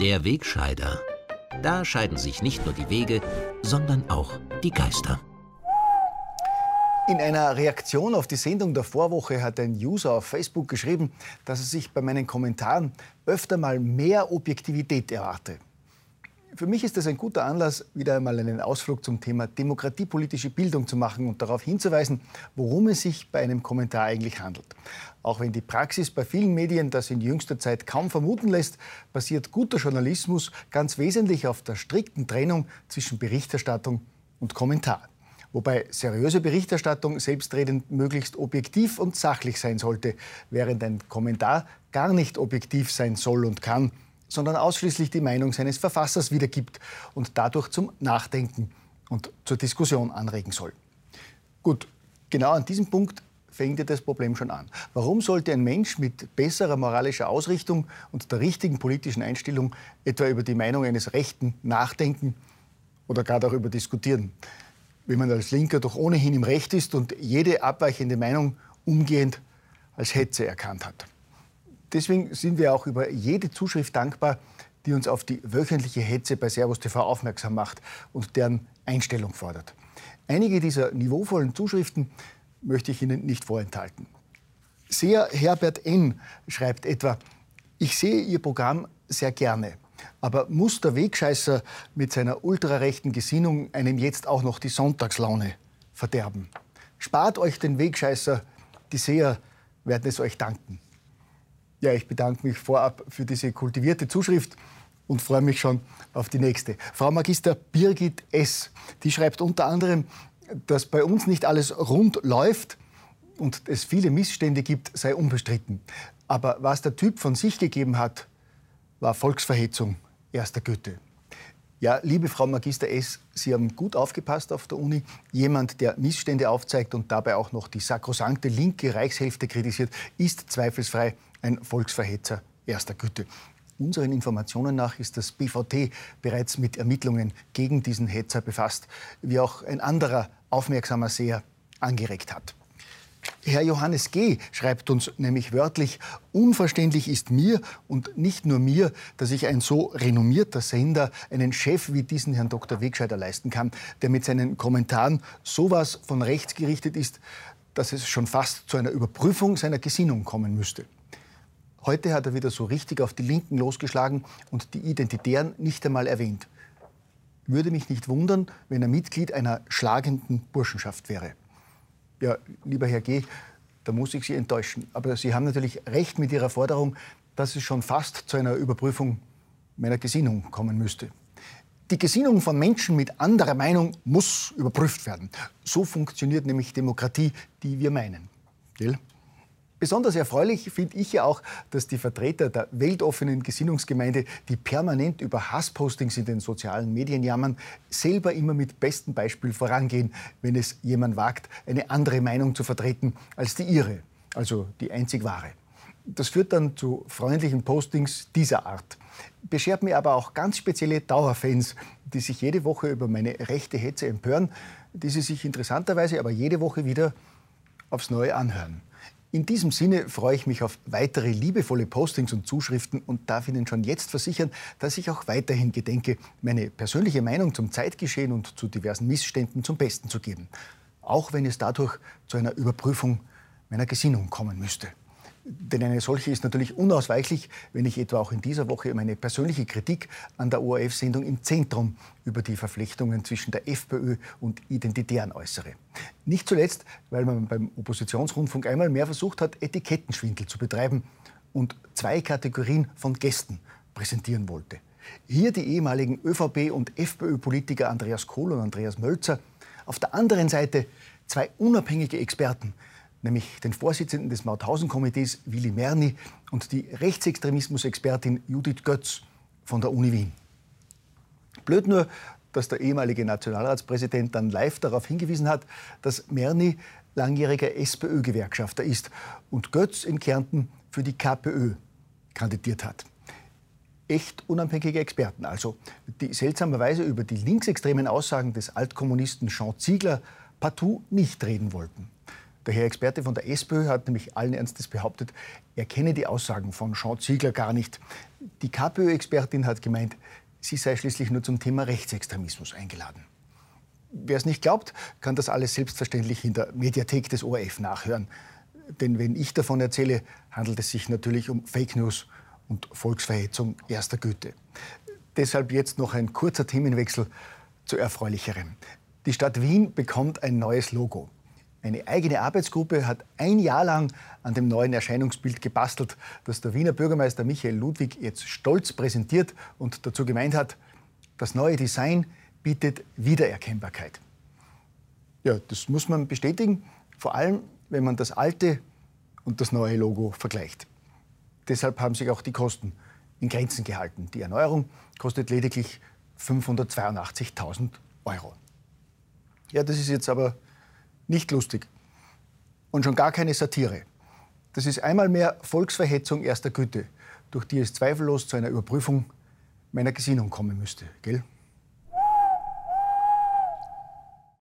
Der Wegscheider. Da scheiden sich nicht nur die Wege, sondern auch die Geister. In einer Reaktion auf die Sendung der Vorwoche hat ein User auf Facebook geschrieben, dass er sich bei meinen Kommentaren öfter mal mehr Objektivität erwarte. Für mich ist das ein guter Anlass, wieder einmal einen Ausflug zum Thema demokratiepolitische Bildung zu machen und darauf hinzuweisen, worum es sich bei einem Kommentar eigentlich handelt. Auch wenn die Praxis bei vielen Medien das in jüngster Zeit kaum vermuten lässt, basiert guter Journalismus ganz wesentlich auf der strikten Trennung zwischen Berichterstattung und Kommentar wobei seriöse Berichterstattung selbstredend möglichst objektiv und sachlich sein sollte, während ein Kommentar gar nicht objektiv sein soll und kann, sondern ausschließlich die Meinung seines Verfassers wiedergibt und dadurch zum Nachdenken und zur Diskussion anregen soll. Gut, genau an diesem Punkt fängt ja das Problem schon an. Warum sollte ein Mensch mit besserer moralischer Ausrichtung und der richtigen politischen Einstellung etwa über die Meinung eines Rechten nachdenken oder gar darüber diskutieren? wenn man als Linker doch ohnehin im Recht ist und jede abweichende Meinung umgehend als Hetze erkannt hat. Deswegen sind wir auch über jede Zuschrift dankbar, die uns auf die wöchentliche Hetze bei Servus TV aufmerksam macht und deren Einstellung fordert. Einige dieser niveauvollen Zuschriften möchte ich Ihnen nicht vorenthalten. Seher Herbert N. schreibt etwa, ich sehe Ihr Programm sehr gerne. Aber muss der Wegscheißer mit seiner ultrarechten Gesinnung einem jetzt auch noch die Sonntagslaune verderben? Spart euch den Wegscheißer, die Seher werden es euch danken. Ja, ich bedanke mich vorab für diese kultivierte Zuschrift und freue mich schon auf die nächste. Frau Magister Birgit S., die schreibt unter anderem, dass bei uns nicht alles rund läuft und es viele Missstände gibt, sei unbestritten. Aber was der Typ von sich gegeben hat, war Volksverhetzung erster Güte. Ja, liebe Frau Magister S., Sie haben gut aufgepasst auf der Uni. Jemand, der Missstände aufzeigt und dabei auch noch die sakrosankte linke Reichshälfte kritisiert, ist zweifelsfrei ein Volksverhetzer erster Güte. Unseren Informationen nach ist das BVT bereits mit Ermittlungen gegen diesen Hetzer befasst, wie auch ein anderer aufmerksamer Seher angeregt hat. Herr Johannes G. schreibt uns nämlich wörtlich, unverständlich ist mir und nicht nur mir, dass sich ein so renommierter Sender einen Chef wie diesen Herrn Dr. Wegscheider leisten kann, der mit seinen Kommentaren sowas von rechts gerichtet ist, dass es schon fast zu einer Überprüfung seiner Gesinnung kommen müsste. Heute hat er wieder so richtig auf die Linken losgeschlagen und die Identitären nicht einmal erwähnt. Würde mich nicht wundern, wenn er Mitglied einer schlagenden Burschenschaft wäre. Ja, lieber Herr G., da muss ich Sie enttäuschen. Aber Sie haben natürlich recht mit Ihrer Forderung, dass es schon fast zu einer Überprüfung meiner Gesinnung kommen müsste. Die Gesinnung von Menschen mit anderer Meinung muss überprüft werden. So funktioniert nämlich Demokratie, die wir meinen. Gell? Besonders erfreulich finde ich ja auch, dass die Vertreter der weltoffenen Gesinnungsgemeinde, die permanent über Hasspostings in den sozialen Medien jammern, selber immer mit bestem Beispiel vorangehen, wenn es jemand wagt, eine andere Meinung zu vertreten als die ihre, also die einzig wahre. Das führt dann zu freundlichen Postings dieser Art. Beschert mir aber auch ganz spezielle Dauerfans, die sich jede Woche über meine rechte Hetze empören, die sie sich interessanterweise aber jede Woche wieder aufs Neue anhören. In diesem Sinne freue ich mich auf weitere liebevolle Postings und Zuschriften und darf Ihnen schon jetzt versichern, dass ich auch weiterhin gedenke, meine persönliche Meinung zum Zeitgeschehen und zu diversen Missständen zum Besten zu geben. Auch wenn es dadurch zu einer Überprüfung meiner Gesinnung kommen müsste. Denn eine solche ist natürlich unausweichlich, wenn ich etwa auch in dieser Woche meine persönliche Kritik an der ORF-Sendung im Zentrum über die Verflechtungen zwischen der FPÖ und Identitären äußere. Nicht zuletzt, weil man beim Oppositionsrundfunk einmal mehr versucht hat, Etikettenschwindel zu betreiben und zwei Kategorien von Gästen präsentieren wollte. Hier die ehemaligen ÖVP- und FPÖ-Politiker Andreas Kohl und Andreas Mölzer. Auf der anderen Seite zwei unabhängige Experten, nämlich den Vorsitzenden des Mauthausen-Komitees Willy Merni und die Rechtsextremismus-Expertin Judith Götz von der Uni Wien. Blöd nur, dass der ehemalige Nationalratspräsident dann live darauf hingewiesen hat, dass Merni langjähriger SPÖ-Gewerkschafter ist und Götz in Kärnten für die KPÖ kandidiert hat. Echt unabhängige Experten also, die seltsamerweise über die linksextremen Aussagen des Altkommunisten Jean Ziegler partout nicht reden wollten. Der Herr Experte von der SPÖ hat nämlich allen Ernstes behauptet, er kenne die Aussagen von Jean Ziegler gar nicht. Die KPÖ-Expertin hat gemeint, sie sei schließlich nur zum Thema Rechtsextremismus eingeladen. Wer es nicht glaubt, kann das alles selbstverständlich in der Mediathek des ORF nachhören. Denn wenn ich davon erzähle, handelt es sich natürlich um Fake News und Volksverhetzung erster Güte. Deshalb jetzt noch ein kurzer Themenwechsel zu erfreulicherem. Die Stadt Wien bekommt ein neues Logo. Eine eigene Arbeitsgruppe hat ein Jahr lang an dem neuen Erscheinungsbild gebastelt, das der Wiener Bürgermeister Michael Ludwig jetzt stolz präsentiert und dazu gemeint hat, das neue Design bietet Wiedererkennbarkeit. Ja, das muss man bestätigen, vor allem wenn man das alte und das neue Logo vergleicht. Deshalb haben sich auch die Kosten in Grenzen gehalten. Die Erneuerung kostet lediglich 582.000 Euro. Ja, das ist jetzt aber nicht lustig und schon gar keine Satire. Das ist einmal mehr Volksverhetzung erster Güte, durch die es zweifellos zu einer Überprüfung meiner Gesinnung kommen müsste, gell?